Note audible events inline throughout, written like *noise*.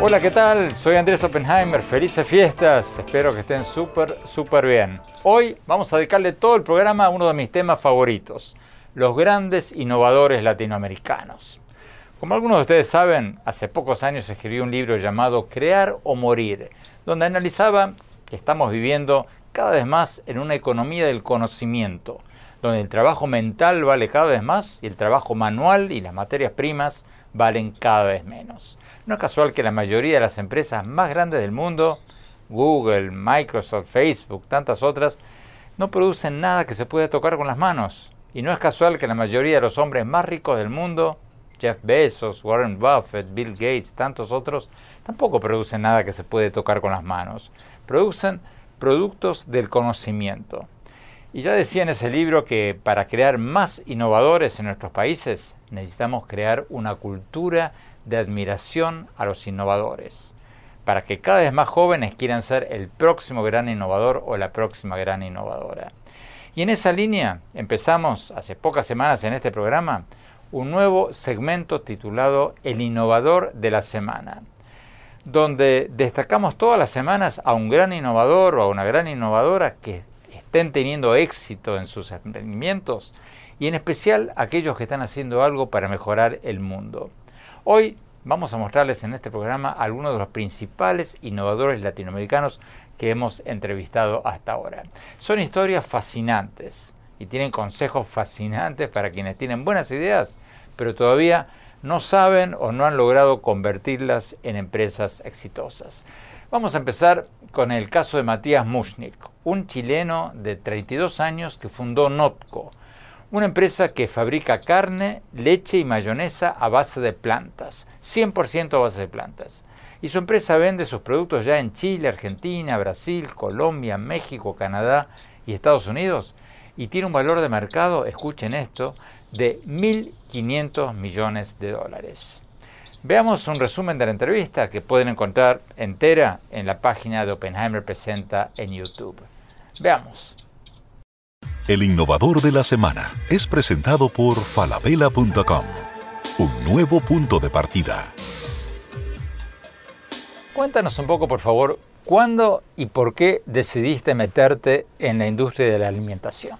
Hola, ¿qué tal? Soy Andrés Oppenheimer. Felices fiestas. Espero que estén súper, súper bien. Hoy vamos a dedicarle todo el programa a uno de mis temas favoritos, los grandes innovadores latinoamericanos. Como algunos de ustedes saben, hace pocos años escribí un libro llamado Crear o Morir, donde analizaba que estamos viviendo cada vez más en una economía del conocimiento, donde el trabajo mental vale cada vez más y el trabajo manual y las materias primas valen cada vez menos. No es casual que la mayoría de las empresas más grandes del mundo, Google, Microsoft, Facebook, tantas otras, no producen nada que se pueda tocar con las manos. Y no es casual que la mayoría de los hombres más ricos del mundo, Jeff Bezos, Warren Buffett, Bill Gates, tantos otros, tampoco producen nada que se puede tocar con las manos. Producen productos del conocimiento. Y ya decía en ese libro que para crear más innovadores en nuestros países necesitamos crear una cultura de admiración a los innovadores, para que cada vez más jóvenes quieran ser el próximo gran innovador o la próxima gran innovadora. Y en esa línea empezamos hace pocas semanas en este programa un nuevo segmento titulado El innovador de la semana, donde destacamos todas las semanas a un gran innovador o a una gran innovadora que estén teniendo éxito en sus emprendimientos y en especial aquellos que están haciendo algo para mejorar el mundo. Hoy vamos a mostrarles en este programa algunos de los principales innovadores latinoamericanos que hemos entrevistado hasta ahora. Son historias fascinantes y tienen consejos fascinantes para quienes tienen buenas ideas, pero todavía no saben o no han logrado convertirlas en empresas exitosas. Vamos a empezar con el caso de Matías Mushnik, un chileno de 32 años que fundó Notco, una empresa que fabrica carne, leche y mayonesa a base de plantas, 100% a base de plantas. Y su empresa vende sus productos ya en Chile, Argentina, Brasil, Colombia, México, Canadá y Estados Unidos. Y tiene un valor de mercado, escuchen esto, de 1.500 millones de dólares. Veamos un resumen de la entrevista que pueden encontrar entera en la página de Oppenheimer Presenta en YouTube. Veamos. El innovador de la semana es presentado por falabella.com, un nuevo punto de partida. Cuéntanos un poco, por favor, ¿cuándo y por qué decidiste meterte en la industria de la alimentación?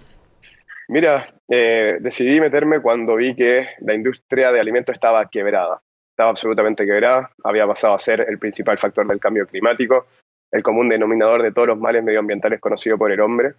Mira, eh, decidí meterme cuando vi que la industria de alimentos estaba quebrada. Estaba absolutamente quebrada, había pasado a ser el principal factor del cambio climático, el común denominador de todos los males medioambientales conocido por el hombre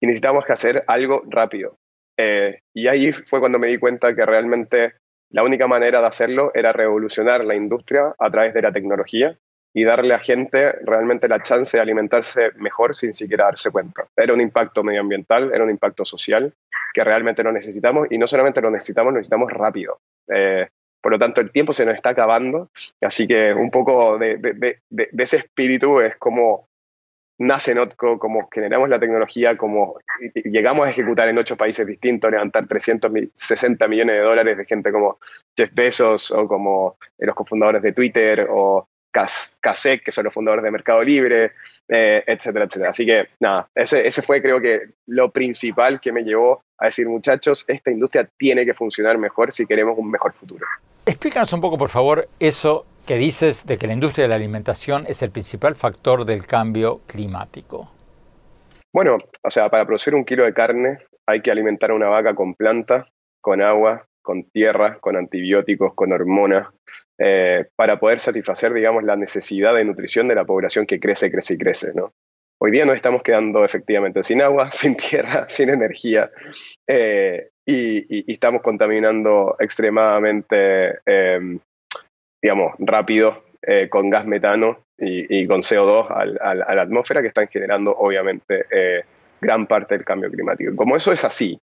y necesitábamos que hacer algo rápido. Eh, y ahí fue cuando me di cuenta que realmente la única manera de hacerlo era revolucionar la industria a través de la tecnología y darle a gente realmente la chance de alimentarse mejor sin siquiera darse cuenta. Era un impacto medioambiental, era un impacto social que realmente lo necesitamos y no solamente lo necesitamos, lo necesitamos rápido. Eh, por lo tanto, el tiempo se nos está acabando, así que un poco de, de, de ese espíritu es como nace Notco, como generamos la tecnología, como llegamos a ejecutar en ocho países distintos, levantar 360 millones de dólares de gente como Jeff Bezos o como los cofundadores de Twitter o Kasek, que son los fundadores de Mercado Libre, eh, etcétera, etcétera. Así que nada, ese, ese fue creo que lo principal que me llevó a decir, muchachos, esta industria tiene que funcionar mejor si queremos un mejor futuro. Explícanos un poco, por favor, eso que dices de que la industria de la alimentación es el principal factor del cambio climático. Bueno, o sea, para producir un kilo de carne hay que alimentar a una vaca con planta, con agua, con tierra, con antibióticos, con hormonas, eh, para poder satisfacer, digamos, la necesidad de nutrición de la población que crece, crece y crece. Hoy día nos estamos quedando efectivamente sin agua, *laughs* sin tierra, sin energía eh, y, estamos contaminando extremadamente, em, digamos, rápido eh, con gas metano y, con CO2 a la atmósfera que están generando obviamente gran parte del cambio climático. Como eso es así,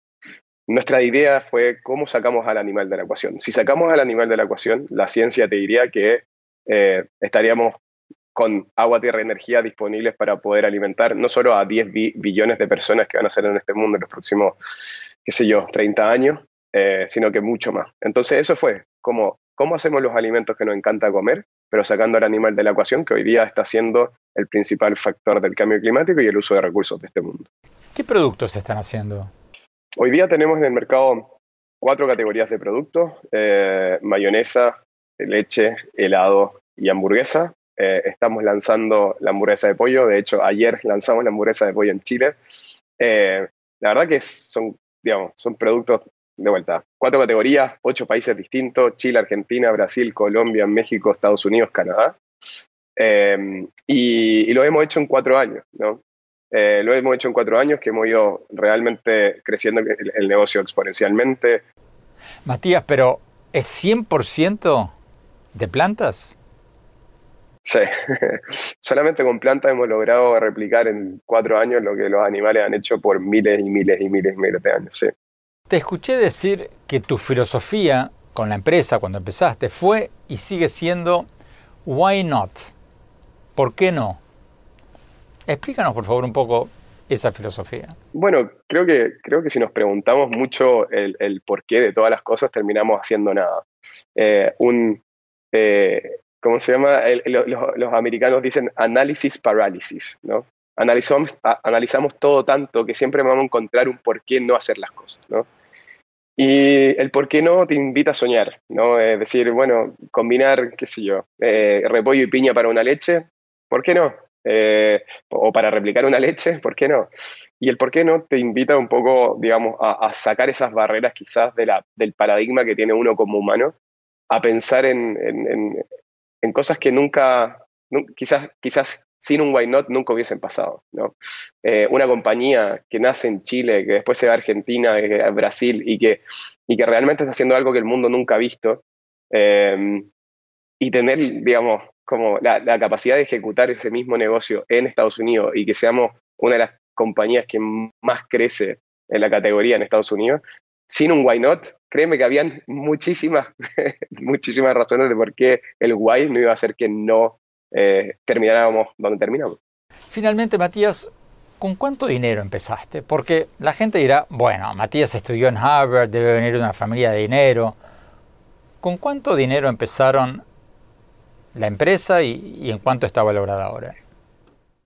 nuestra idea fue cómo sacamos al animal de la ecuación. Si sacamos al animal de la ecuación, la ciencia te diría que estaríamos con agua, tierra y energía disponibles para poder alimentar no solo a 10 billones de personas que van a ser en este mundo en los próximos, qué sé yo, 30 años, eh, sino que mucho más. Entonces eso fue ¿cómo hacemos los alimentos que nos encanta comer, pero sacando al animal de la ecuación, que hoy día está siendo el principal factor del cambio climático y el uso de recursos de este mundo? ¿Qué productos se están haciendo? Hoy día tenemos en el mercado cuatro categorías de productos, eh, mayonesa, leche, helado y hamburguesa. Eh, estamos lanzando la hamburguesa de pollo. De hecho, ayer lanzamos la hamburguesa de pollo en Chile. Eh, la verdad que son, digamos, son productos de vuelta. Cuatro categorías, ocho países distintos: Chile, Argentina, Brasil, Colombia, México, Estados Unidos, Canadá. Eh, y, lo hemos hecho en cuatro años, ¿no? Lo hemos hecho en cuatro años que hemos ido realmente creciendo el negocio exponencialmente. Matías, pero ¿es 100% de plantas? Sí, *laughs* solamente con plantas hemos logrado replicar en cuatro años lo que los animales han hecho por miles y miles y miles y miles de años. Sí. Te escuché decir que tu filosofía con la empresa cuando empezaste fue y sigue siendo why not? ¿Por qué no? Explícanos por favor un poco esa filosofía. Bueno, creo que, creo que si nos preguntamos mucho el, el porqué de todas las cosas, terminamos haciendo nada. Eh, un, eh, ¿cómo se llama? los, americanos dicen análisis parálisis, ¿no? Analizamos, todo tanto que siempre vamos a encontrar un por qué no hacer las cosas, ¿no? Y el por qué no te invita a soñar, ¿no? Es decir, bueno, combinar, qué sé yo, eh, repollo y piña para una leche, ¿por qué no? Eh, o para replicar una leche, ¿por qué no? Y el por qué no te invita un poco, digamos, a, sacar esas barreras quizás del paradigma que tiene uno como humano, a pensar en, en cosas que nunca, quizás, quizás sin un why not nunca hubiesen pasado. ¿no? Eh, una compañía que nace en Chile, que después se va a Argentina, a Brasil y que, y que realmente está haciendo algo que el mundo nunca ha visto, y tener, digamos, como la, capacidad de ejecutar ese mismo negocio en Estados Unidos y que seamos una de las compañías que más crece en la categoría en Estados Unidos, sin un why not, créeme que habían muchísimas, *laughs* muchísimas razones de por qué el why no iba a hacer que no eh, termináramos donde terminamos. Finalmente, Matías, ¿con cuánto dinero empezaste? Porque la gente dirá, bueno, Matías estudió en Harvard, debe venir de una familia de dinero. ¿Con cuánto dinero empezaron la empresa y, en cuánto está valorada ahora?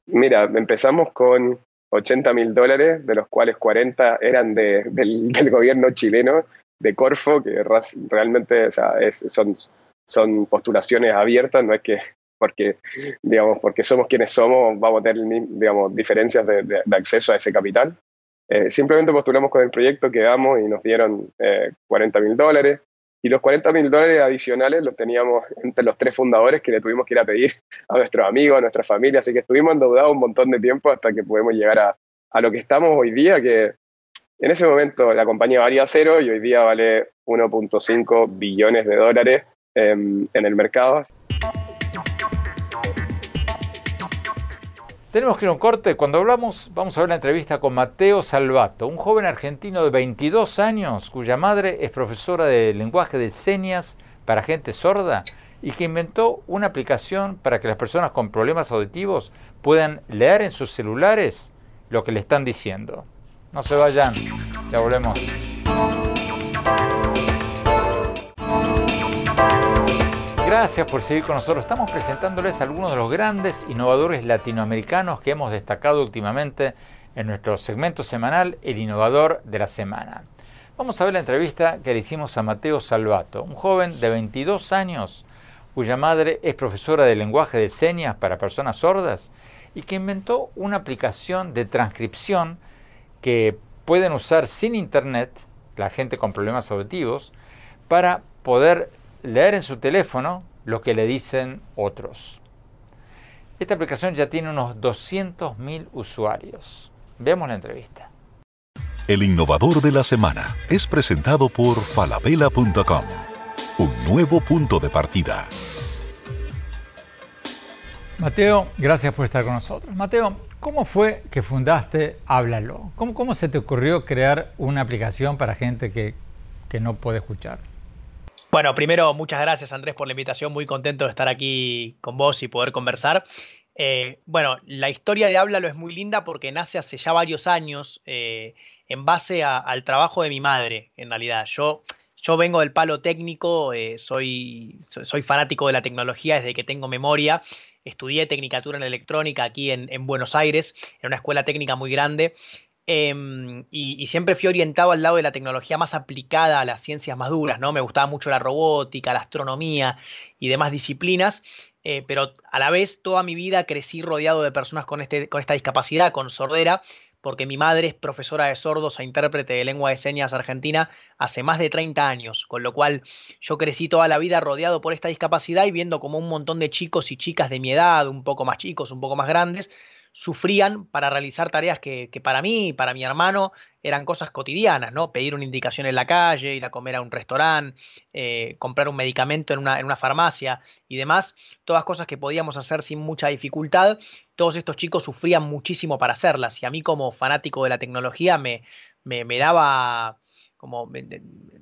Mira, empezamos con 80 mil dólares, de los cuales 40 eran del, del, gobierno chileno de Corfo, que realmente son, son postulaciones abiertas, no es que porque, digamos, porque somos quienes somos, vamos a tener digamos, diferencias de, acceso a ese capital. Eh, simplemente postulamos con el proyecto, quedamos y nos dieron 40 eh, mil dólares. Y los 40 mil dólares adicionales los teníamos entre los tres fundadores que le tuvimos que ir a pedir a nuestros amigos, a nuestra familia. Así que estuvimos endeudados un montón de tiempo hasta que pudimos llegar a, a lo que estamos hoy día, que en ese momento la compañía valía cero y hoy día vale 1.5 billones de dólares en, el mercado. Tenemos que ir a un corte. Cuando hablamos, vamos a ver la entrevista con Mateo Salvato, un joven argentino de 22 años cuya madre es profesora de lenguaje de señas para gente sorda y que inventó una aplicación para que las personas con problemas auditivos puedan leer en sus celulares lo que le están diciendo. No se vayan, ya volvemos. Gracias por seguir con nosotros. Estamos presentándoles algunos de los grandes innovadores latinoamericanos que hemos destacado últimamente en nuestro segmento semanal El Innovador de la Semana. Vamos a ver la entrevista que le hicimos a Mateo Salvato, un joven de 22 años cuya madre es profesora de lenguaje de señas para personas sordas y que inventó una aplicación de transcripción que pueden usar sin internet la gente con problemas auditivos para poder leer en su teléfono lo que le dicen otros. Esta aplicación ya tiene unos 200.000 usuarios. Veamos la entrevista. El innovador de la semana es presentado por falabella.com. Un nuevo punto de partida. Mateo, gracias por estar con nosotros. Mateo, ¿cómo fue que fundaste Háblalo? ¿Cómo, cómo se te ocurrió crear una aplicación para gente que, que no puede escuchar? Bueno, primero, muchas gracias Andrés por la invitación, muy contento de estar aquí con vos y poder conversar. Eh, bueno, la historia de Háblalo es muy linda porque nace hace ya varios años eh, en base al trabajo de mi madre, en realidad. Yo, yo vengo del palo técnico, eh, soy, soy fanático de la tecnología desde que tengo memoria. Estudié Tecnicatura en Electrónica aquí en, en Buenos Aires, en una escuela técnica muy grande. Em, y, siempre fui orientado al lado de la tecnología más aplicada a las ciencias más duras, ¿no? Me gustaba mucho la robótica, la astronomía y demás disciplinas, eh, pero a la vez toda mi vida crecí rodeado de personas con, este, con esta discapacidad, con sordera, porque mi madre es profesora de sordos e intérprete de lengua de señas argentina hace más de 30 años, con lo cual yo crecí toda la vida rodeado por esta discapacidad y viendo como un montón de chicos y chicas de mi edad, un poco más chicos, un poco más grandes, sufrían para realizar tareas que, para mí y para mi hermano eran cosas cotidianas, ¿no? Pedir una indicación en la calle, ir a comer a un restaurante, eh, comprar un medicamento en una, farmacia y demás, todas cosas que podíamos hacer sin mucha dificultad. Todos estos chicos sufrían muchísimo para hacerlas y a mí como fanático de la tecnología me, me daba como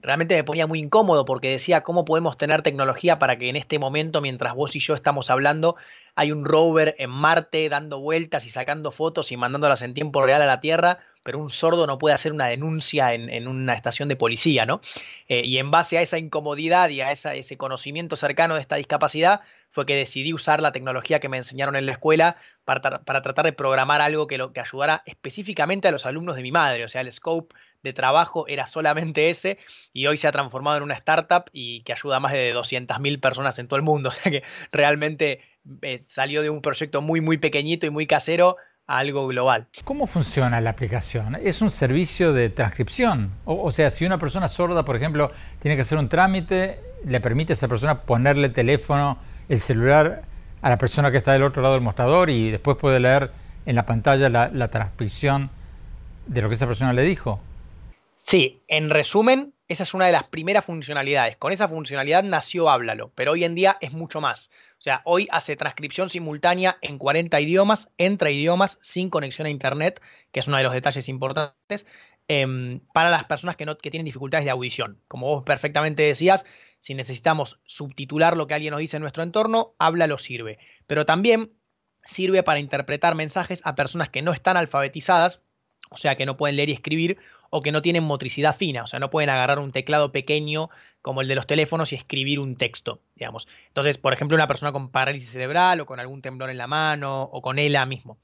realmente me ponía muy incómodo porque decía cómo podemos tener tecnología para que en este momento mientras vos y yo estamos hablando hay un rover en Marte dando vueltas y sacando fotos y mandándolas en tiempo real a la Tierra pero un sordo no puede hacer una denuncia en, una estación de policía, ¿no? Eh, y en base a esa incomodidad y a ese conocimiento cercano de esta discapacidad, fue que decidí usar la tecnología que me enseñaron en la escuela para, para tratar de programar algo que, lo, que ayudara específicamente a los alumnos de mi madre, o sea, el scope de trabajo era solamente ese y hoy se ha transformado en una startup y que ayuda a más de 200.000 personas en todo el mundo. *laughs* O sea que realmente eh, salió de un proyecto muy, muy pequeñito y muy casero a algo global. ¿Cómo funciona la aplicación? ¿Es un servicio de transcripción? O, sea, si una persona sorda, por ejemplo, tiene que hacer un trámite, le permite a esa persona ponerle el teléfono, el celular a la persona que está del otro lado del mostrador y después puede leer en la pantalla la, la transcripción de lo que esa persona le dijo. Sí, en resumen, esa es una de las primeras funcionalidades. Con esa funcionalidad nació Háblalo, pero hoy en día es mucho más. O sea, hoy hace transcripción simultánea en 40 idiomas, entre idiomas, sin conexión a Internet, que es uno de los detalles importantes, em, para las personas que, no, que tienen dificultades de audición. Como vos perfectamente decías, si necesitamos subtitular lo que alguien nos dice en nuestro entorno, Háblalo sirve. Pero también sirve para interpretar mensajes a personas que no están alfabetizadas, o sea, que no pueden leer y escribir, o que no tienen motricidad fina, o sea, no pueden agarrar un teclado pequeño como el de los teléfonos y escribir un texto, digamos. Entonces, por ejemplo, una persona con parálisis cerebral o con algún temblor en la mano o con ELA mismo.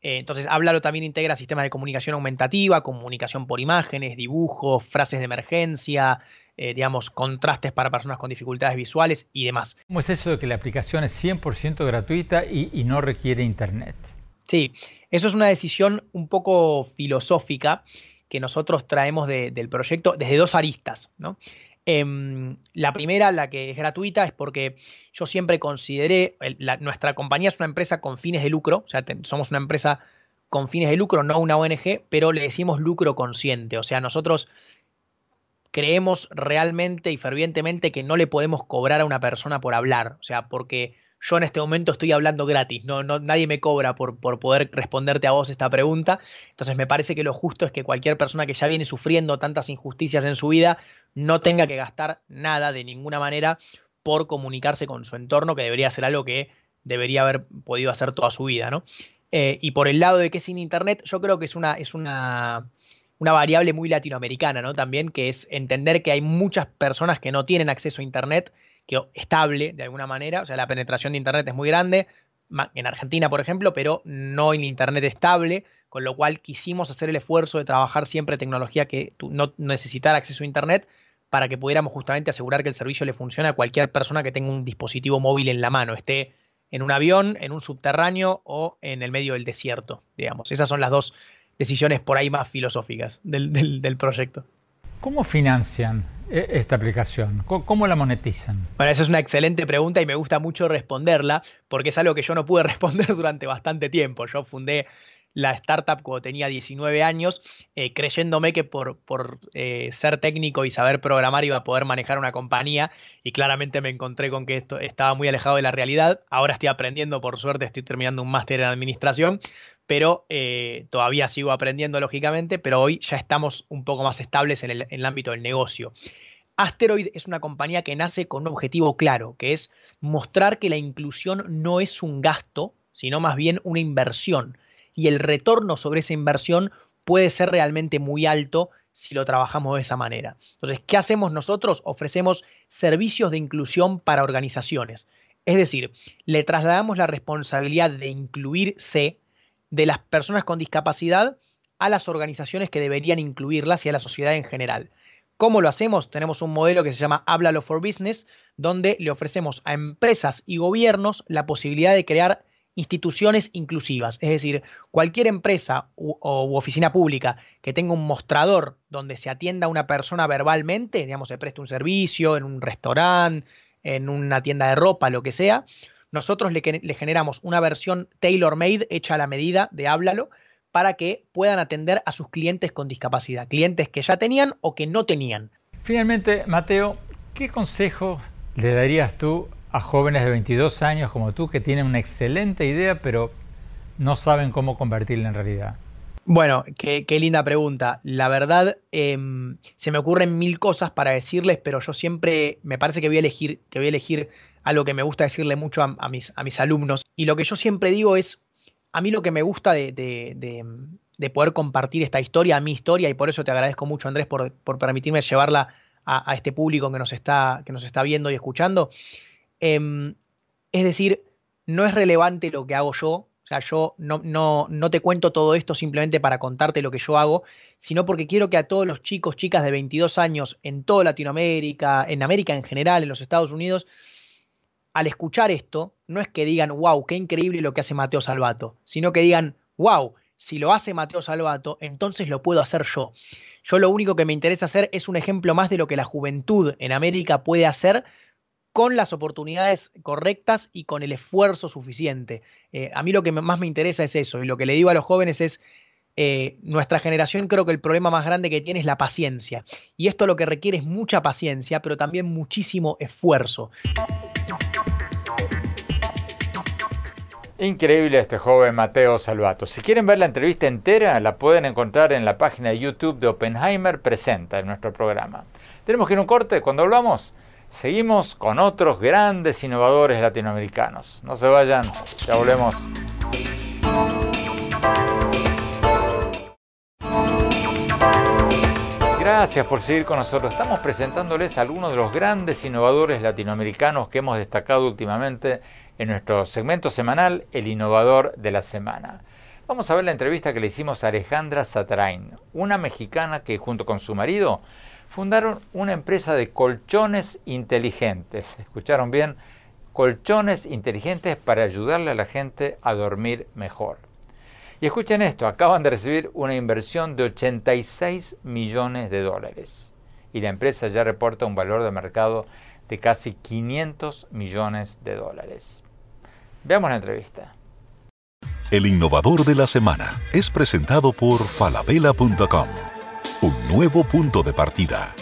Eh, entonces, Háblalo también integra sistemas de comunicación aumentativa, comunicación por imágenes, dibujos, frases de emergencia, eh, digamos, contrastes para personas con dificultades visuales y demás. ¿Cómo es eso de que la aplicación es 100% gratuita y, y no requiere internet? Sí, eso es una decisión un poco filosófica que nosotros traemos del proyecto desde dos aristas. Em, la primera, la que es gratuita, es porque yo siempre consideré, nuestra compañía es una empresa con fines de lucro, o sea, somos una empresa con fines de lucro, no una ONG, pero le decimos lucro consciente, o sea, nosotros creemos realmente y fervientemente que no le podemos cobrar a una persona por hablar, o sea, porque yo en este momento estoy hablando gratis, no, nadie me cobra por, por poder responderte a vos esta pregunta. Entonces me parece que lo justo es que cualquier persona que ya viene sufriendo tantas injusticias en su vida no tenga que gastar nada de ninguna manera por comunicarse con su entorno, que debería ser algo que debería haber podido hacer toda su vida, ¿no? Eh, y por el lado de que sin internet, yo creo que es una, es una, una variable muy latinoamericana, ¿no? También, que es entender que hay muchas personas que no tienen acceso a internet que estable de alguna manera, o sea, la penetración de Internet es muy grande, en Argentina, por ejemplo, pero no en Internet estable, con lo cual quisimos hacer el esfuerzo de trabajar siempre tecnología que no necesitara acceso a Internet para que pudiéramos justamente asegurar que el servicio le funcione a cualquier persona que tenga un dispositivo móvil en la mano, esté en un avión, en un subterráneo o en el medio del desierto, digamos. Esas son las dos decisiones por ahí más filosóficas del, proyecto. ¿Cómo financian esta aplicación? ¿Cómo la monetizan? Bueno, esa es una excelente pregunta y me gusta mucho responderla porque es algo que yo no pude *laughs* responder durante bastante tiempo. Yo fundé la startup cuando tenía 19 años, eh, creyéndome que por, por eh, ser técnico y saber programar iba a poder manejar una compañía y claramente me encontré con que esto estaba muy alejado de la realidad. Ahora estoy aprendiendo, por suerte estoy terminando un máster en administración, pero eh, todavía sigo aprendiendo lógicamente, pero hoy ya estamos un poco más estables en el, en el ámbito del negocio. Asteroid es una compañía que nace con un objetivo claro, que es mostrar que la inclusión no es un gasto, sino más bien una inversión y el retorno sobre esa inversión puede ser realmente muy alto si lo trabajamos de esa manera. Entonces, ¿qué hacemos nosotros? Ofrecemos servicios de inclusión para organizaciones. Es decir, le trasladamos la responsabilidad de incluirse de las personas con discapacidad a las organizaciones que deberían incluirlas y a la sociedad en general. ¿Cómo lo hacemos? Tenemos un modelo que se llama Háblalo for Business, donde le ofrecemos a empresas y gobiernos la posibilidad de crear instituciones inclusivas, es decir, cualquier empresa u, oficina pública que tenga un mostrador donde se atienda a una persona verbalmente, digamos, se preste un servicio en un restaurante, en una tienda de ropa, lo que sea, nosotros le, le generamos una versión tailor-made hecha a la medida de Háblalo para que puedan atender a sus clientes con discapacidad, clientes que ya tenían o que no tenían. Finalmente, Mateo, ¿qué consejo le darías tú a jóvenes de 22 años como tú que tienen una excelente idea, pero no saben cómo convertirla en realidad? Bueno, qué, linda pregunta. La verdad, em, se me ocurren mil cosas para decirles, pero yo siempre me parece que voy a elegir, que voy a elegir algo que me gusta decirle mucho a, mis, a mis alumnos. Y lo que yo siempre digo es, a mí lo que me gusta de, de, poder compartir esta historia, mi historia, y por eso te agradezco mucho, Andrés, por, por permitirme llevarla a, a, este público que nos, está, que nos está viendo y escuchando, Em, es decir, no es relevante lo que hago yo, o sea, yo no, no, no, te cuento todo esto simplemente para contarte lo que yo hago, sino porque quiero que a todos los chicos, chicas de 22 años en toda Latinoamérica, en América en general, en los Estados Unidos, al escuchar esto, no es que digan, wow, qué increíble lo que hace Mateo Salvato, sino que digan, wow, si lo hace Mateo Salvato, entonces lo puedo hacer yo. Yo lo único que me interesa hacer es un ejemplo más de lo que la juventud en América puede hacer con las oportunidades correctas y con el esfuerzo suficiente. Eh, a mí lo que más me interesa es eso, y lo que le digo a los jóvenes es, eh, nuestra generación creo que el problema más grande que tiene es la paciencia, y esto lo que requiere es mucha paciencia, pero también muchísimo esfuerzo. Increíble este joven Mateo Salvato. Si quieren ver la entrevista entera, la pueden encontrar en la página de YouTube de Oppenheimer Presenta en nuestro programa. Tenemos que ir a un corte. Cuando hablamos, Seguimos con otros grandes innovadores latinoamericanos. No se vayan, ya volvemos. Gracias por seguir con nosotros. Estamos presentándoles algunos de los grandes innovadores latinoamericanos que hemos destacado últimamente en nuestro segmento semanal, El Innovador de la Semana. Vamos a ver la entrevista que le hicimos a Alejandra Satarain, una mexicana que junto con su marido fundaron una empresa de colchones inteligentes. ¿Escucharon bien? Colchones inteligentes para ayudarle a la gente a dormir mejor. Y escuchen esto, acaban de recibir una inversión de 86 millones de dólares. Y la empresa ya reporta un valor de mercado de casi 500 millones de dólares. Veamos la entrevista. El innovador de la semana es presentado por falabella.com un nuevo punto de partida.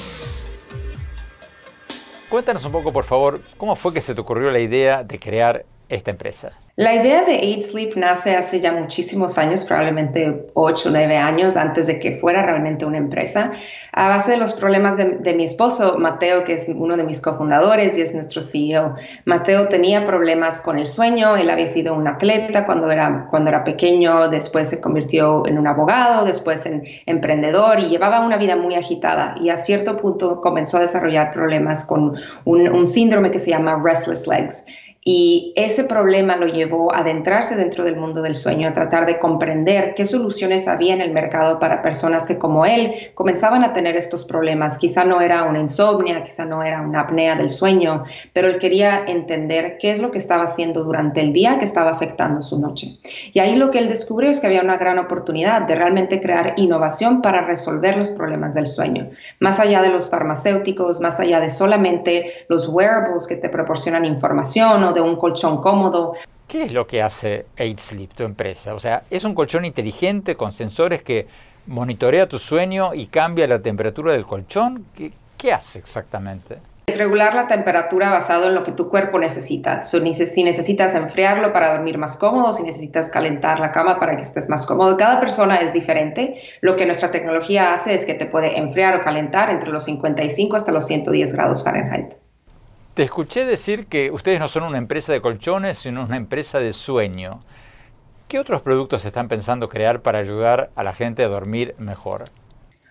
Cuéntanos un poco, por favor, cómo fue que se te ocurrió la idea de crear esta empresa. La idea de Aid Sleep nace hace ya muchísimos años, probablemente 8 o 9 años antes de que fuera realmente una empresa, a base de los problemas de, mi esposo, Mateo, que es uno de mis cofundadores y es nuestro CEO. Mateo tenía problemas con el sueño, él había sido un atleta cuando era, cuando era pequeño, después se convirtió en un abogado, después en emprendedor y llevaba una vida muy agitada y a cierto punto comenzó a desarrollar problemas con un, un síndrome que se llama restless legs Y ese problema lo llevó a adentrarse dentro del mundo del sueño, a tratar de comprender qué soluciones había en el mercado para personas que como él comenzaban a tener estos problemas. Quizá no era una insomnia, quizá no era una apnea del sueño, pero él quería entender qué es lo que estaba haciendo durante el día que estaba afectando su noche. Y ahí lo que él descubrió es que había una gran oportunidad de realmente crear innovación para resolver los problemas del sueño, más allá de los farmacéuticos, más allá de solamente los wearables que te proporcionan información de un colchón cómodo. ¿Qué es lo que hace 8Sleep, tu empresa? O sea, ¿es un colchón inteligente con sensores que monitorea tu sueño y cambia la temperatura del colchón? ¿Qué, qué hace exactamente? Es regular la temperatura basado en lo que tu cuerpo necesita. si necesitas enfriarlo para dormir más cómodo, si necesitas calentar la cama para que estés más cómodo. Cada persona es diferente. Lo que nuestra tecnología hace es que te puede enfriar o calentar entre los 55 hasta los 110 grados Fahrenheit. Te escuché decir que ustedes no son una empresa de colchones, sino una empresa de sueño. ¿Qué otros productos están pensando crear para ayudar a la gente a dormir mejor?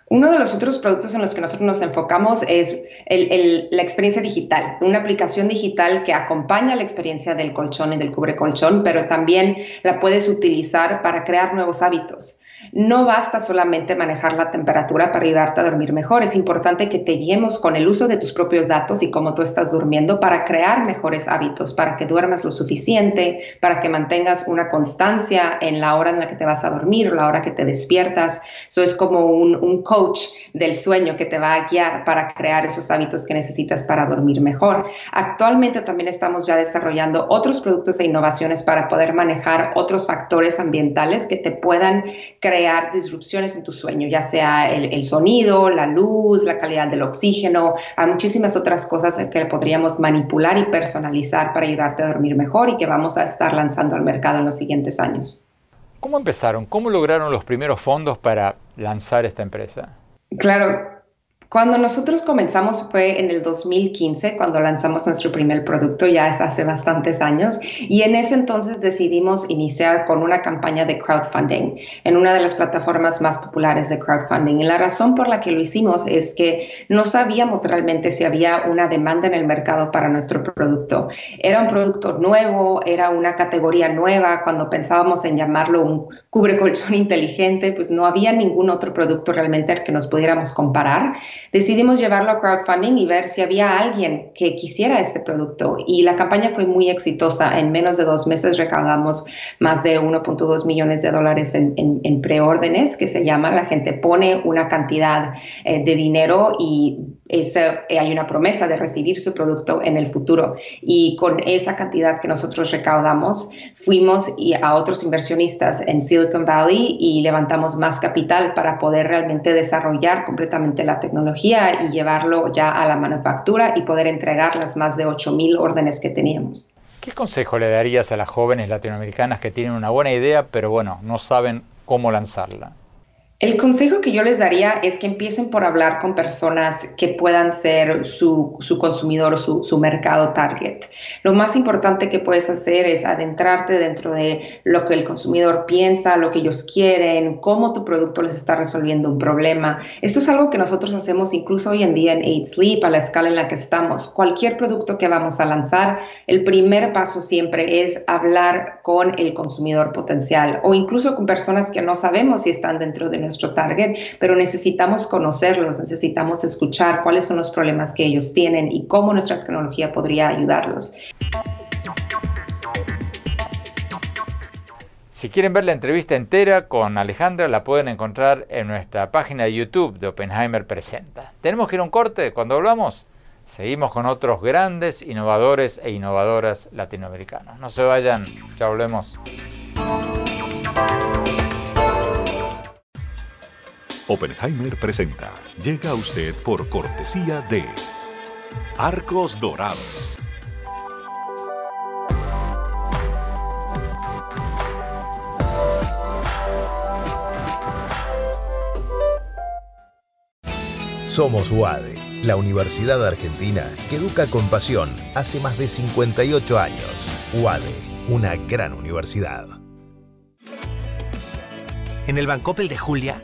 Uno de los otros productos en los que nosotros nos enfocamos es la experiencia digital, una aplicación digital que acompaña la experiencia del colchón y del cubre colchón, pero también la puedes utilizar para crear nuevos hábitos. No basta solamente manejar la temperatura para ayudarte a dormir mejor, es importante que te guiemos con el uso de tus propios datos y cómo tú estás durmiendo para crear mejores hábitos, para que duermas lo suficiente, para que mantengas una constancia en la hora en la que te vas a dormir o la hora que te despiertas. Eso es como un, un coach del sueño que te va a guiar para crear esos hábitos que necesitas para dormir mejor. Actualmente también estamos ya desarrollando otros productos e innovaciones para poder manejar otros factores ambientales que te puedan crear disrupciones en tu sueño, ya sea el, sonido, la luz, la calidad del oxígeno, hay muchísimas otras cosas que podríamos manipular y personalizar para ayudarte a dormir mejor y que vamos a estar lanzando al mercado en los siguientes años. ¿Cómo empezaron? ¿Cómo lograron los primeros fondos para lanzar esta empresa? Claro, cuando nosotros comenzamos fue en el 2015, cuando lanzamos nuestro primer producto, ya es hace bastantes años, y en ese entonces decidimos iniciar con una campaña de crowdfunding en una de las plataformas más populares de crowdfunding. Y la razón por la que lo hicimos es que no sabíamos realmente si había una demanda en el mercado para nuestro producto. Era un producto nuevo, era una categoría nueva, cuando pensábamos en llamarlo un cubre colchón *laughs* inteligente, pues no había ningún otro producto realmente al que nos pudiéramos comparar decidimos llevarlo a crowdfunding y ver si había alguien que quisiera este producto. Y la campaña fue muy exitosa. En menos de dos meses recaudamos más de 1.2 millones de dólares en, en, preórdenes, que se llama. La gente pone una cantidad eh, de dinero y eh, hay una promesa de recibir su producto en el futuro. Y con esa cantidad que nosotros recaudamos, fuimos a otros inversionistas en Silicon Valley y levantamos más capital para poder realmente desarrollar completamente la tecnología y llevarlo ya a la manufactura y poder entregar las más de 8.000 órdenes que teníamos. ¿Qué consejo le darías a las jóvenes latinoamericanas que tienen una buena idea, pero bueno, no saben cómo lanzarla? El consejo que yo les daría es que empiecen por hablar con personas que puedan ser su, consumidor o su, mercado target. Lo más importante que puedes hacer es adentrarte dentro de lo que el consumidor piensa, lo que ellos quieren, cómo tu producto les está resolviendo un problema. Esto es algo que nosotros hacemos incluso hoy en día en 8 Sleep, a la escala en la que estamos. Cualquier producto que vamos a lanzar, el primer paso siempre es hablar con el consumidor potencial o incluso con personas que no sabemos si están dentro de nuestro nuestro target, pero necesitamos conocerlos, necesitamos escuchar cuáles son los problemas que ellos tienen y cómo nuestra tecnología podría ayudarlos. Si quieren ver la entrevista entera con Alejandra, la pueden encontrar en nuestra página de YouTube de Oppenheimer Presenta. Tenemos que ir a un corte. Cuando volvamos, seguimos con otros grandes innovadores e innovadoras latinoamericanos. No se vayan, ya volvemos. Oppenheimer presenta. Llega a usted por cortesía de Arcos Dorados. Somos UADE, la Universidad Argentina que educa con pasión hace más de 58 años. UADE, una gran universidad. En el Bancopel de Julia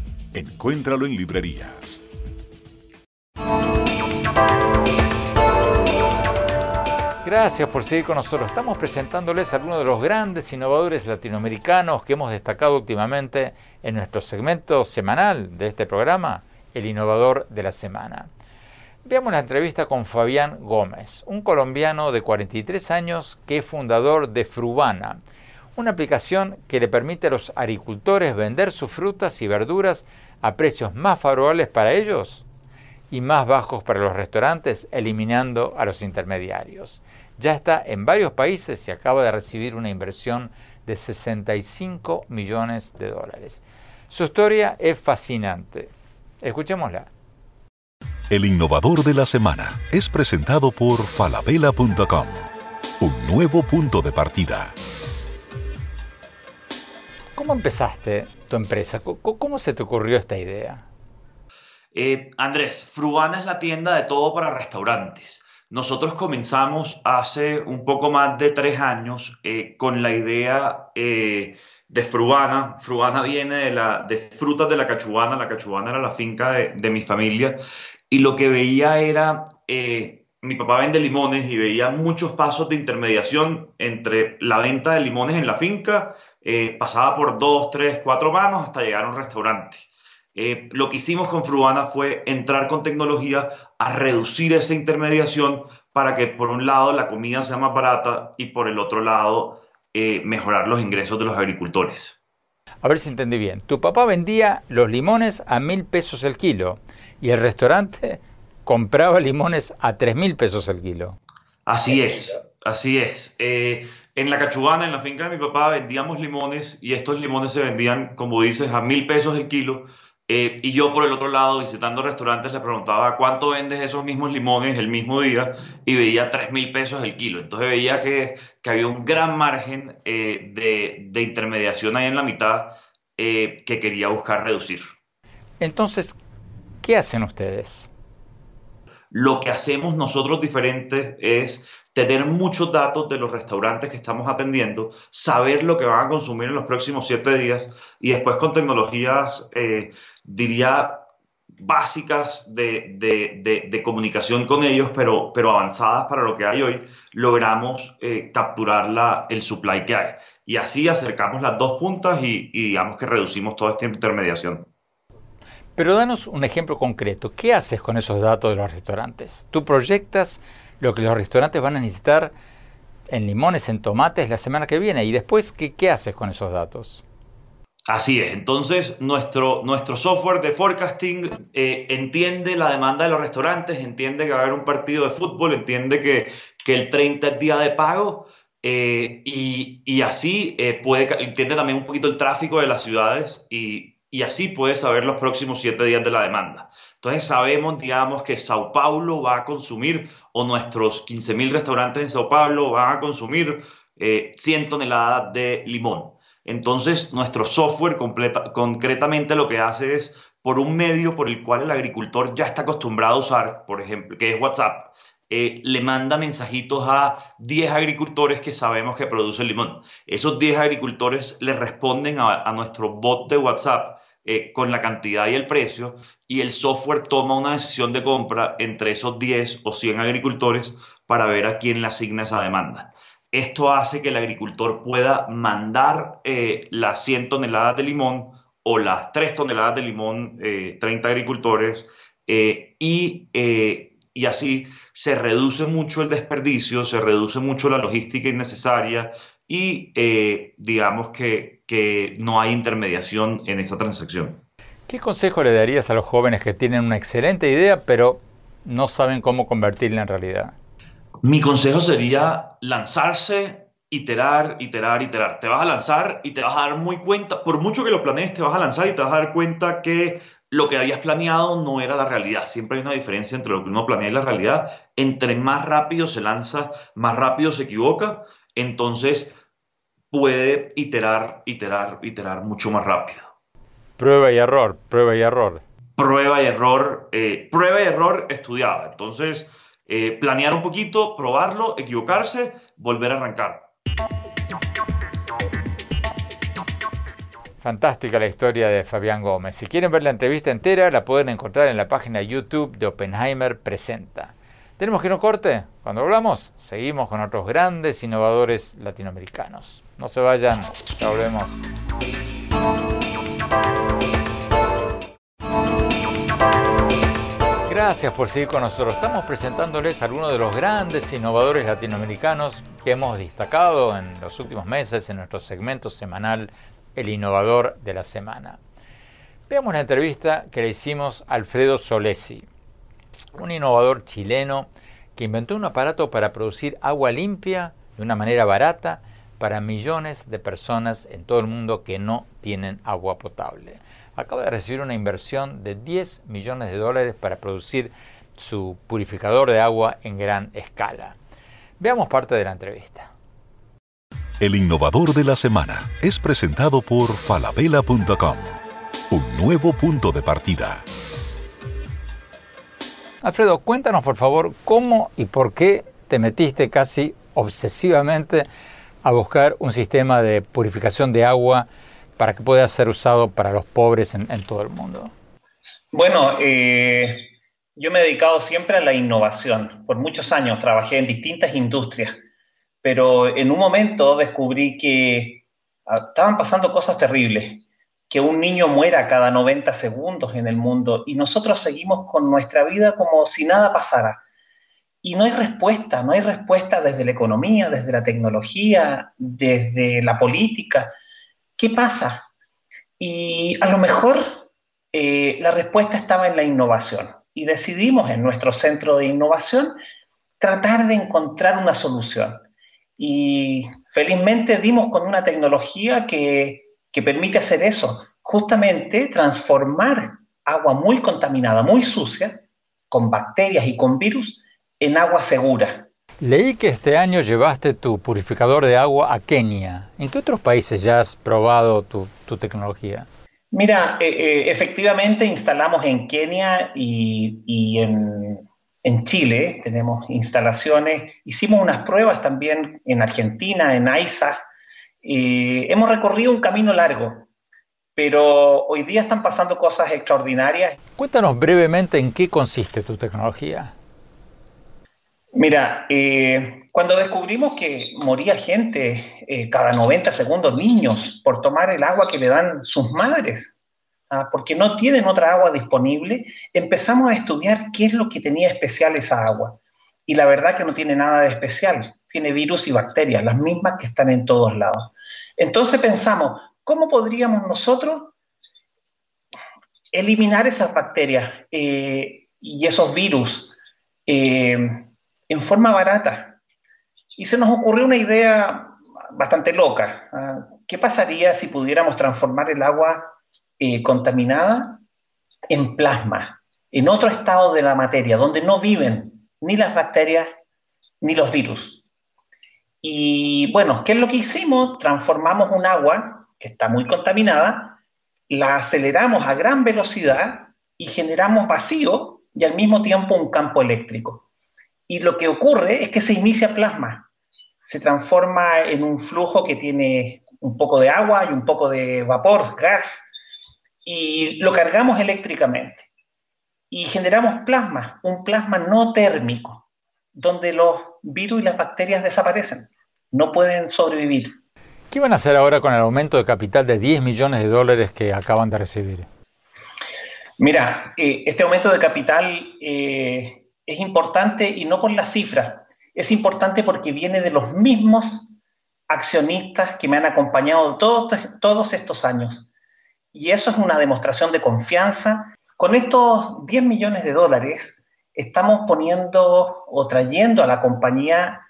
Encuéntralo en librerías. Gracias por seguir con nosotros. Estamos presentándoles a algunos de los grandes innovadores latinoamericanos que hemos destacado últimamente en nuestro segmento semanal de este programa, El Innovador de la Semana. Veamos la entrevista con Fabián Gómez, un colombiano de 43 años que es fundador de Frubana, una aplicación que le permite a los agricultores vender sus frutas y verduras a precios más favorables para ellos y más bajos para los restaurantes, eliminando a los intermediarios ya está en varios países y acaba de recibir una inversión de 65 millones de dólares. Su historia es fascinante. Escuchémosla. El innovador de la semana es presentado por falabella.com, un nuevo punto de partida. ¿Cómo empezaste tu empresa? ¿Cómo se te ocurrió esta idea? Eh, Andrés, Frubana es la tienda de todo para restaurantes. Nosotros comenzamos hace un poco más de tres años eh, con la idea eh, de Fruana. Fruana viene de, la, de frutas de la Cachubana. La Cachubana era la finca de, mi familia. Y lo que veía era, eh, mi papá vende limones y veía muchos pasos de intermediación entre la venta de limones en la finca, pasaba por dos, tres, cuatro manos hasta llegar a un restaurante. Eh, lo que hicimos con Fruana fue entrar con tecnología a reducir esa intermediación para que por un lado la comida sea más barata y por el otro lado eh, mejorar los ingresos de los agricultores. A ver si entendí bien. Tu papá vendía los limones a mil pesos el kilo y el restaurante compraba limones a tres mil pesos el kilo. Así es, así es. Eh, en la Cachubana, en la finca de mi papá, vendíamos limones y estos limones se vendían, como dices, a mil pesos el kilo eh, y yo por el otro lado, visitando restaurantes, le preguntaba cuánto vendes esos mismos limones el mismo día y veía 3 mil pesos el kilo. Entonces veía que, que había un gran margen eh, de, de, intermediación ahí en la mitad eh, que quería buscar reducir. Entonces, ¿qué hacen ustedes? Lo que hacemos nosotros diferentes es tener muchos datos de los restaurantes que estamos atendiendo, saber lo que van a consumir en los próximos siete días y después con tecnologías, eh, diría, básicas de, comunicación con ellos, pero, pero avanzadas para lo que hay hoy, logramos eh, capturar la, el supply que hay. Y así acercamos las dos puntas y, y digamos que reducimos toda esta intermediación. Pero danos un ejemplo concreto. ¿Qué haces con esos datos de los restaurantes? ¿Tú proyectas lo que los restaurantes van a necesitar en limones, en tomates la semana que viene. ¿Y después qué, qué haces con esos datos? Así es, entonces nuestro, nuestro software de forecasting eh, entiende la demanda de los restaurantes, entiende que va a haber un partido de fútbol, entiende que, el 30 es día de pago eh, y, y, así eh, puede, entiende también un poquito el tráfico de las ciudades y, y así puede saber los próximos siete días de la demanda. Entonces sabemos, digamos, que Sao Paulo va a consumir, o nuestros 15.000 restaurantes en Sao Paulo van a consumir 100 eh, toneladas de limón. Entonces, nuestro software concretamente lo que hace es, por un medio por el cual el agricultor ya está acostumbrado a usar, por ejemplo, que es WhatsApp, eh, le manda mensajitos a 10 agricultores que sabemos que producen limón. Esos 10 agricultores le responden a nuestro bot de WhatsApp eh, con la cantidad y el precio y el software toma una decisión de compra entre esos 10 o 100 agricultores para ver a quién le asigna esa demanda. Esto hace que el agricultor pueda mandar eh, las 100 toneladas de limón o las 3 toneladas de limón, 30 eh, agricultores, y, y así se reduce mucho el desperdicio, se reduce mucho la logística innecesaria y digamos que que no hay intermediación en esa transacción. ¿Qué consejo le darías a los jóvenes que tienen una excelente idea pero no saben cómo convertirla en realidad? Mi consejo sería lanzarse, iterar, iterar, iterar. Te vas a lanzar y te vas a dar muy cuenta, por mucho que lo planees, te vas a lanzar y te vas a dar cuenta que lo que habías planeado no era la realidad. Siempre hay una diferencia entre lo que uno planea y la realidad. Entre más rápido se lanza, más rápido se equivoca. Entonces puede iterar, iterar, iterar mucho más rápido. Prueba y error, prueba y error. Prueba y error, eh, prueba y error estudiada. Entonces, eh, planear un poquito, probarlo, equivocarse, volver a arrancar. Fantástica la historia de Fabián Gómez. Si quieren ver la entrevista entera, la pueden encontrar en la página YouTube de Oppenheimer Presenta. ¿Tenemos que no corte? Cuando hablamos, seguimos con otros grandes innovadores latinoamericanos. No se vayan, ya volvemos. Gracias por seguir con nosotros. Estamos presentándoles a algunos de los grandes innovadores latinoamericanos que hemos destacado en los últimos meses en nuestro segmento semanal El Innovador de la Semana. Veamos la entrevista que le hicimos a Alfredo Solesi, un innovador chileno que inventó un aparato para producir agua limpia de una manera barata para millones de personas en todo el mundo que no tienen agua potable. Acaba de recibir una inversión de 10 millones de dólares para producir su purificador de agua en gran escala. Veamos parte de la entrevista. El innovador de la semana es presentado por falabella.com, un nuevo punto de partida. Alfredo, cuéntanos por favor cómo y por qué te metiste casi obsesivamente a buscar un sistema de purificación de agua para que pueda ser usado para los pobres en, todo el mundo? Bueno, eh, yo me he dedicado siempre a la innovación. Por muchos años trabajé en distintas industrias, pero en un momento descubrí que ah, estaban pasando cosas terribles, que un niño muera cada 90 segundos en el mundo y nosotros seguimos con nuestra vida como si nada pasara. Y no hay respuesta, no hay respuesta desde la economía, desde la tecnología, desde la política. ¿Qué pasa? Y a lo mejor eh, la respuesta estaba en la innovación. Y decidimos en nuestro centro de innovación tratar de encontrar una solución. Y felizmente dimos con una tecnología que, que permite hacer eso, justamente transformar agua muy contaminada, muy sucia, con bacterias y con virus, en agua segura. Leí que este año llevaste tu purificador de agua a Kenia. ¿En qué otros países ya has probado tu, tecnología? Mira, eh, eh, efectivamente instalamos en Kenia y, en, Chile, tenemos instalaciones, hicimos unas pruebas también en Argentina, en AISA. Eh, hemos recorrido un camino largo, pero hoy día están pasando cosas extraordinarias. Cuéntanos brevemente en qué consiste tu tecnología. Mira, eh, cuando descubrimos que moría gente eh, cada 90 segundos, niños, por tomar el agua que le dan sus madres, ¿ah? porque no tienen otra agua disponible, empezamos a estudiar qué es lo que tenía especial esa agua. Y la verdad que no tiene nada de especial, tiene virus y bacterias, las mismas que están en todos lados. Entonces pensamos, ¿cómo podríamos nosotros eliminar esas bacterias eh, y esos virus? en forma barata. Y se nos ocurrió una idea bastante loca. ¿ah? ¿Qué pasaría si pudiéramos transformar el agua eh, contaminada en plasma, en otro estado de la materia, donde no viven ni las bacterias ni los virus? Y bueno, ¿qué es lo que hicimos? Transformamos un agua que está muy contaminada, la aceleramos a gran velocidad y generamos vacío y al mismo tiempo un campo eléctrico y lo que ocurre es que se inicia plasma, se transforma en un flujo que tiene un poco de agua y un poco de vapor, gas, y lo cargamos eléctricamente. Y generamos plasma, un plasma no térmico, donde los virus y las bacterias desaparecen, no pueden sobrevivir. ¿Qué van a hacer ahora con el aumento de capital de 10 millones de dólares que acaban de recibir? Mira, eh, este aumento de capital eh, es importante y no por la cifra, es importante porque viene de los mismos accionistas que me han acompañado todos, todos estos años. Y eso es una demostración de confianza. Con estos 10 millones de dólares estamos poniendo o trayendo a la compañía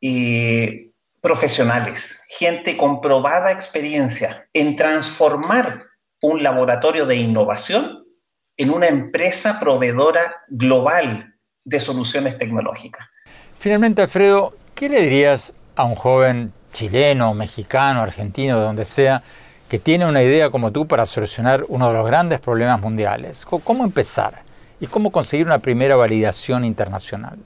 eh, profesionales, gente con probada experiencia en transformar un laboratorio de innovación en una empresa proveedora global de soluciones tecnológicas. Finalmente, Alfredo, ¿qué le dirías a un joven chileno, mexicano, argentino, de donde sea, que tiene una idea como tú para solucionar uno de los grandes problemas mundiales? ¿Cómo empezar? ¿Y cómo conseguir una primera validación internacional?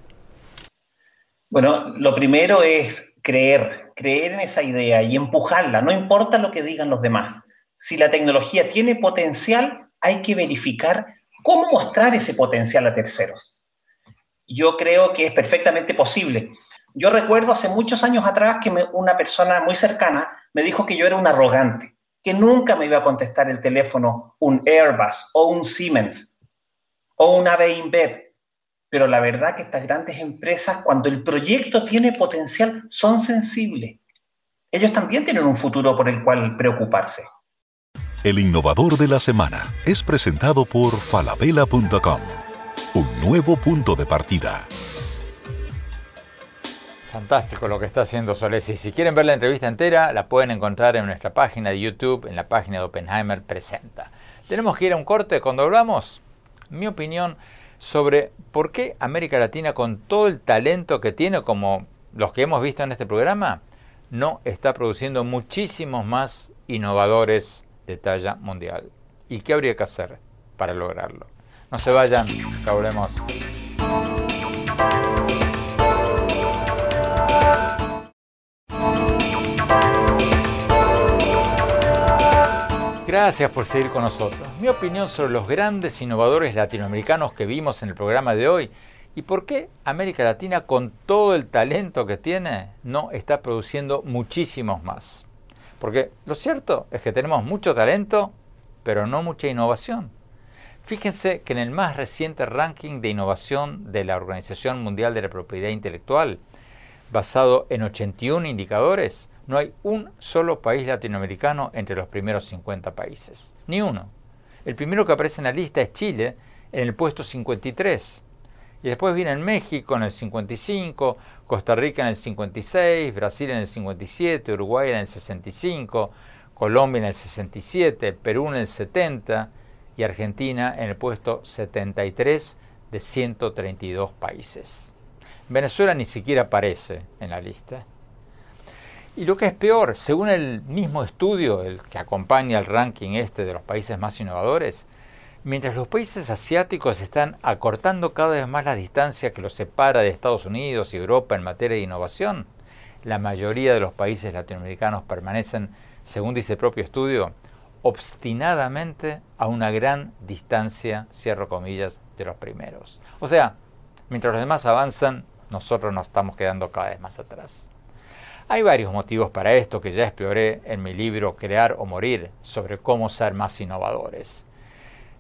Bueno, lo primero es creer, creer en esa idea y empujarla, no importa lo que digan los demás. Si la tecnología tiene potencial, hay que verificar cómo mostrar ese potencial a terceros. Yo creo que es perfectamente posible. Yo recuerdo hace muchos años atrás que una persona muy cercana me dijo que yo era un arrogante, que nunca me iba a contestar el teléfono un Airbus o un Siemens o una InBev. Pero la verdad que estas grandes empresas, cuando el proyecto tiene potencial, son sensibles. Ellos también tienen un futuro por el cual preocuparse. El innovador de la semana es presentado por falabella.com. Un nuevo punto de partida. Fantástico lo que está haciendo Solesi. Si quieren ver la entrevista entera, la pueden encontrar en nuestra página de YouTube, en la página de Oppenheimer Presenta. Tenemos que ir a un corte cuando hablamos. Mi opinión sobre por qué América Latina, con todo el talento que tiene, como los que hemos visto en este programa, no está produciendo muchísimos más innovadores de talla mundial. ¿Y qué habría que hacer para lograrlo? No se vayan, ya. Gracias por seguir con nosotros. Mi opinión sobre los grandes innovadores latinoamericanos que vimos en el programa de hoy y por qué América Latina, con todo el talento que tiene, no está produciendo muchísimos más. Porque lo cierto es que tenemos mucho talento, pero no mucha innovación. Fíjense que en el más reciente ranking de innovación de la Organización Mundial de la Propiedad Intelectual, basado en 81 indicadores, no hay un solo país latinoamericano entre los primeros 50 países. Ni uno. El primero que aparece en la lista es Chile, en el puesto 53. Y después viene México en el 55, Costa Rica en el 56, Brasil en el 57, Uruguay en el 65, Colombia en el 67, Perú en el 70 y Argentina en el puesto 73 de 132 países. Venezuela ni siquiera aparece en la lista. Y lo que es peor, según el mismo estudio, el que acompaña el ranking este de los países más innovadores, mientras los países asiáticos están acortando cada vez más la distancia que los separa de Estados Unidos y Europa en materia de innovación, la mayoría de los países latinoamericanos permanecen, según dice el propio estudio, obstinadamente a una gran distancia, cierro comillas, de los primeros. O sea, mientras los demás avanzan, nosotros nos estamos quedando cada vez más atrás. Hay varios motivos para esto que ya exploré en mi libro Crear o Morir sobre cómo ser más innovadores.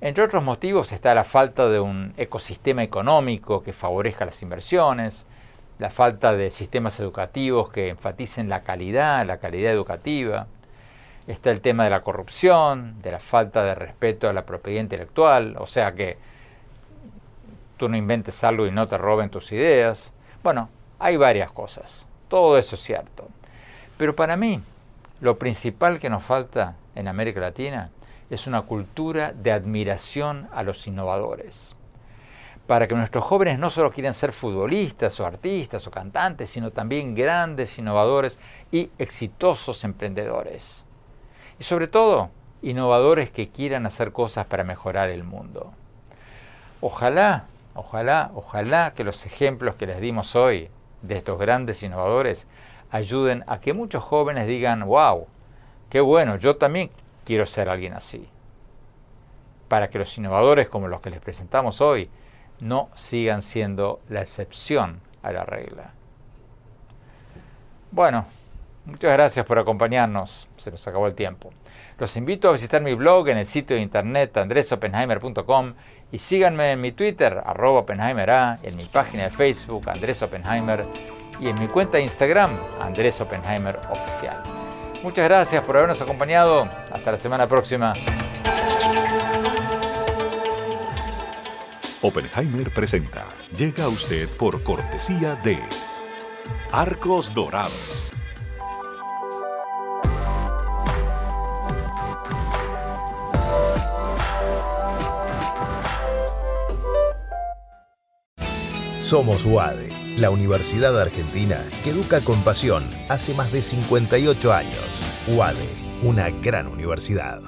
Entre otros motivos está la falta de un ecosistema económico que favorezca las inversiones, la falta de sistemas educativos que enfaticen la calidad, la calidad educativa. Está el tema de la corrupción, de la falta de respeto a la propiedad intelectual, o sea que tú no inventes algo y no te roben tus ideas. Bueno, hay varias cosas. Todo eso es cierto. Pero para mí, lo principal que nos falta en América Latina es una cultura de admiración a los innovadores. Para que nuestros jóvenes no solo quieran ser futbolistas o artistas o cantantes, sino también grandes innovadores y exitosos emprendedores. Y sobre todo, innovadores que quieran hacer cosas para mejorar el mundo. Ojalá, ojalá, ojalá que los ejemplos que les dimos hoy de estos grandes innovadores ayuden a que muchos jóvenes digan, wow, qué bueno, yo también quiero ser alguien así. Para que los innovadores como los que les presentamos hoy no sigan siendo la excepción a la regla. Bueno, muchas gracias por acompañarnos. Se nos acabó el tiempo. Los invito a visitar mi blog en el sitio de internet andresopenheimer.com y síganme en mi Twitter, arroba Oppenheimer A, en mi página de Facebook, Andrés Oppenheimer, y en mi cuenta de Instagram, Andrés Oppenheimer Oficial. Muchas gracias por habernos acompañado. Hasta la semana próxima. Oppenheimer presenta. Llega a usted por cortesía de Arcos Dorados Somos UADE, la Universidad Argentina que educa con pasión hace más de 58 años. UADE, una gran universidad.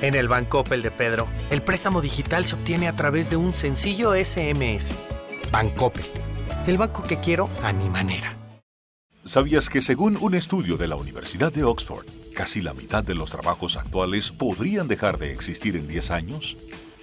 En el Banco Opel de Pedro, el préstamo digital se obtiene a través de un sencillo SMS. Bancopel, el banco que quiero a mi manera. ¿Sabías que según un estudio de la Universidad de Oxford, casi la mitad de los trabajos actuales podrían dejar de existir en 10 años?